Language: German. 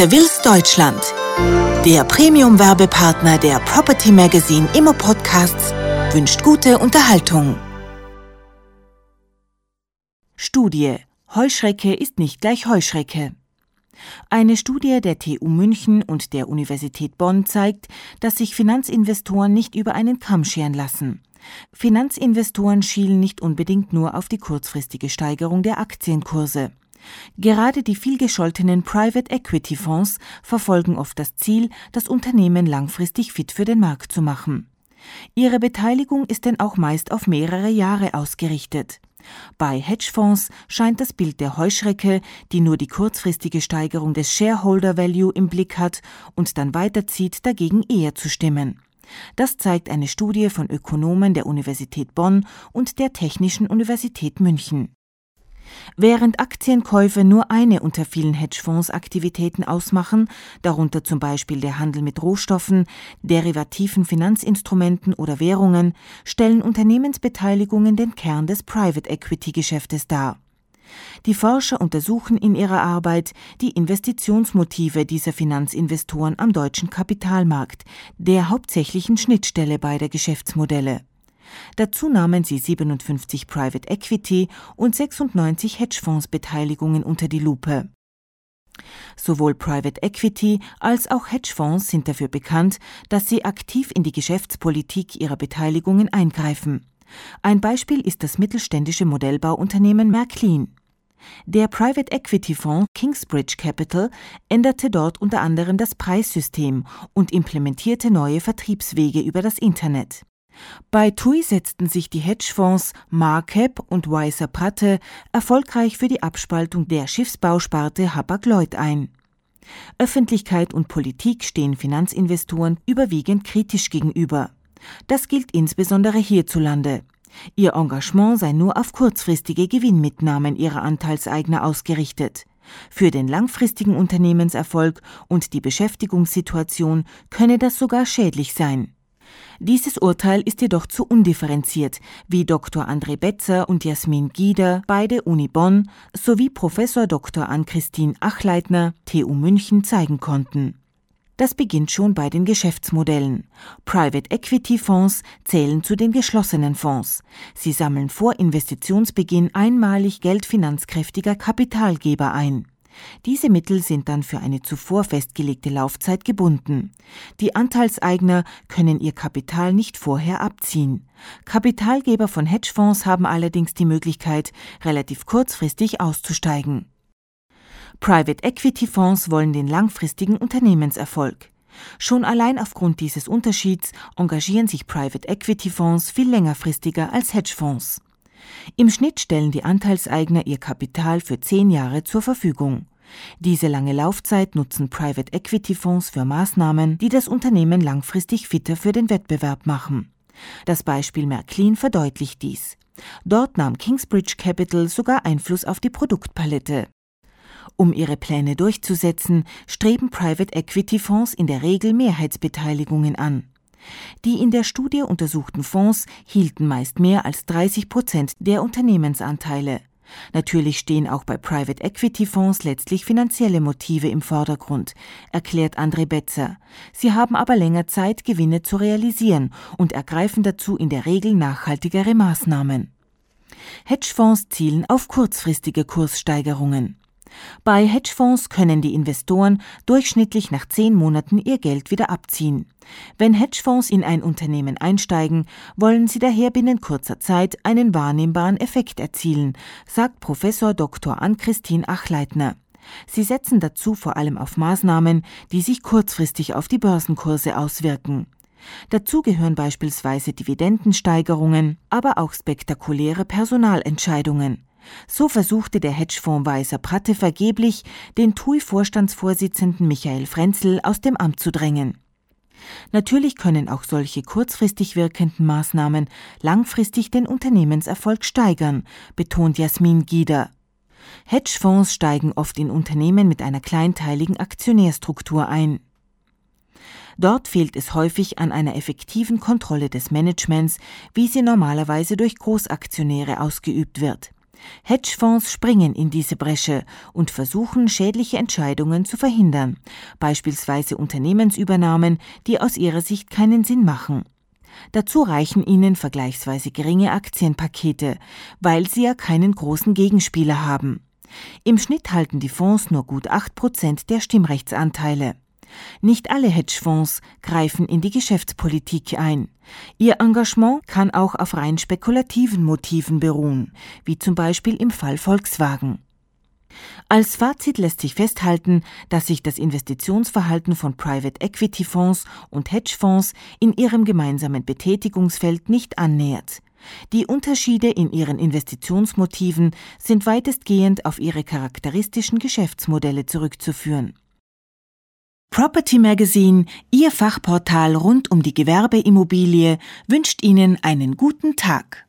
Seville's Deutschland. Der Premium-Werbepartner der Property Magazine Immo Podcasts wünscht gute Unterhaltung. Studie Heuschrecke ist nicht gleich Heuschrecke. Eine Studie der TU München und der Universität Bonn zeigt, dass sich Finanzinvestoren nicht über einen Kamm scheren lassen. Finanzinvestoren schielen nicht unbedingt nur auf die kurzfristige Steigerung der Aktienkurse. Gerade die vielgescholtenen Private Equity Fonds verfolgen oft das Ziel, das Unternehmen langfristig fit für den Markt zu machen. Ihre Beteiligung ist denn auch meist auf mehrere Jahre ausgerichtet. Bei Hedgefonds scheint das Bild der Heuschrecke, die nur die kurzfristige Steigerung des Shareholder Value im Blick hat und dann weiterzieht, dagegen eher zu stimmen. Das zeigt eine Studie von Ökonomen der Universität Bonn und der Technischen Universität München. Während Aktienkäufe nur eine unter vielen Hedgefonds-Aktivitäten ausmachen, darunter zum Beispiel der Handel mit Rohstoffen, derivativen Finanzinstrumenten oder Währungen, stellen Unternehmensbeteiligungen den Kern des Private Equity-Geschäftes dar. Die Forscher untersuchen in ihrer Arbeit die Investitionsmotive dieser Finanzinvestoren am deutschen Kapitalmarkt, der hauptsächlichen Schnittstelle beider Geschäftsmodelle. Dazu nahmen sie 57 Private Equity und 96 Hedgefonds-Beteiligungen unter die Lupe. Sowohl Private Equity als auch Hedgefonds sind dafür bekannt, dass sie aktiv in die Geschäftspolitik ihrer Beteiligungen eingreifen. Ein Beispiel ist das mittelständische Modellbauunternehmen Märklin. Der Private Equity Fonds Kingsbridge Capital änderte dort unter anderem das Preissystem und implementierte neue Vertriebswege über das Internet. Bei TUI setzten sich die Hedgefonds Marcap und Weiser Pratte erfolgreich für die Abspaltung der Schiffsbausparte Hapag-Lloyd ein. Öffentlichkeit und Politik stehen Finanzinvestoren überwiegend kritisch gegenüber. Das gilt insbesondere hierzulande. Ihr Engagement sei nur auf kurzfristige Gewinnmitnahmen ihrer Anteilseigner ausgerichtet. Für den langfristigen Unternehmenserfolg und die Beschäftigungssituation könne das sogar schädlich sein. Dieses Urteil ist jedoch zu undifferenziert, wie Dr. André Betzer und Jasmin Gieder, beide Uni Bonn, sowie Professor Dr. Ann-Christine Achleitner, TU München zeigen konnten. Das beginnt schon bei den Geschäftsmodellen. Private Equity Fonds zählen zu den geschlossenen Fonds. Sie sammeln vor Investitionsbeginn einmalig geldfinanzkräftiger Kapitalgeber ein. Diese Mittel sind dann für eine zuvor festgelegte Laufzeit gebunden. Die Anteilseigner können ihr Kapital nicht vorher abziehen. Kapitalgeber von Hedgefonds haben allerdings die Möglichkeit, relativ kurzfristig auszusteigen. Private Equity Fonds wollen den langfristigen Unternehmenserfolg. Schon allein aufgrund dieses Unterschieds engagieren sich Private Equity Fonds viel längerfristiger als Hedgefonds. Im Schnitt stellen die Anteilseigner ihr Kapital für zehn Jahre zur Verfügung. Diese lange Laufzeit nutzen Private Equity Fonds für Maßnahmen, die das Unternehmen langfristig fitter für den Wettbewerb machen. Das Beispiel Märklin verdeutlicht dies. Dort nahm Kingsbridge Capital sogar Einfluss auf die Produktpalette. Um ihre Pläne durchzusetzen, streben Private Equity Fonds in der Regel Mehrheitsbeteiligungen an. Die in der Studie untersuchten Fonds hielten meist mehr als 30 Prozent der Unternehmensanteile. Natürlich stehen auch bei Private Equity Fonds letztlich finanzielle Motive im Vordergrund, erklärt André Betzer. Sie haben aber länger Zeit, Gewinne zu realisieren und ergreifen dazu in der Regel nachhaltigere Maßnahmen. Hedgefonds zielen auf kurzfristige Kurssteigerungen. Bei Hedgefonds können die Investoren durchschnittlich nach zehn Monaten ihr Geld wieder abziehen. Wenn Hedgefonds in ein Unternehmen einsteigen, wollen sie daher binnen kurzer Zeit einen wahrnehmbaren Effekt erzielen, sagt Professor Dr. Ann-Christine Achleitner. Sie setzen dazu vor allem auf Maßnahmen, die sich kurzfristig auf die Börsenkurse auswirken. Dazu gehören beispielsweise Dividendensteigerungen, aber auch spektakuläre Personalentscheidungen. So versuchte der Hedgefonds Weiser Pratte vergeblich, den TUI-Vorstandsvorsitzenden Michael Frenzel aus dem Amt zu drängen. Natürlich können auch solche kurzfristig wirkenden Maßnahmen langfristig den Unternehmenserfolg steigern, betont Jasmin Gieder. Hedgefonds steigen oft in Unternehmen mit einer kleinteiligen Aktionärstruktur ein. Dort fehlt es häufig an einer effektiven Kontrolle des Managements, wie sie normalerweise durch Großaktionäre ausgeübt wird. Hedgefonds springen in diese Bresche und versuchen schädliche Entscheidungen zu verhindern, beispielsweise Unternehmensübernahmen, die aus ihrer Sicht keinen Sinn machen. Dazu reichen ihnen vergleichsweise geringe Aktienpakete, weil sie ja keinen großen Gegenspieler haben. Im Schnitt halten die Fonds nur gut acht Prozent der Stimmrechtsanteile. Nicht alle Hedgefonds greifen in die Geschäftspolitik ein. Ihr Engagement kann auch auf rein spekulativen Motiven beruhen, wie zum Beispiel im Fall Volkswagen. Als Fazit lässt sich festhalten, dass sich das Investitionsverhalten von Private Equity Fonds und Hedgefonds in ihrem gemeinsamen Betätigungsfeld nicht annähert. Die Unterschiede in ihren Investitionsmotiven sind weitestgehend auf ihre charakteristischen Geschäftsmodelle zurückzuführen. Property Magazine, Ihr Fachportal rund um die Gewerbeimmobilie, wünscht Ihnen einen guten Tag.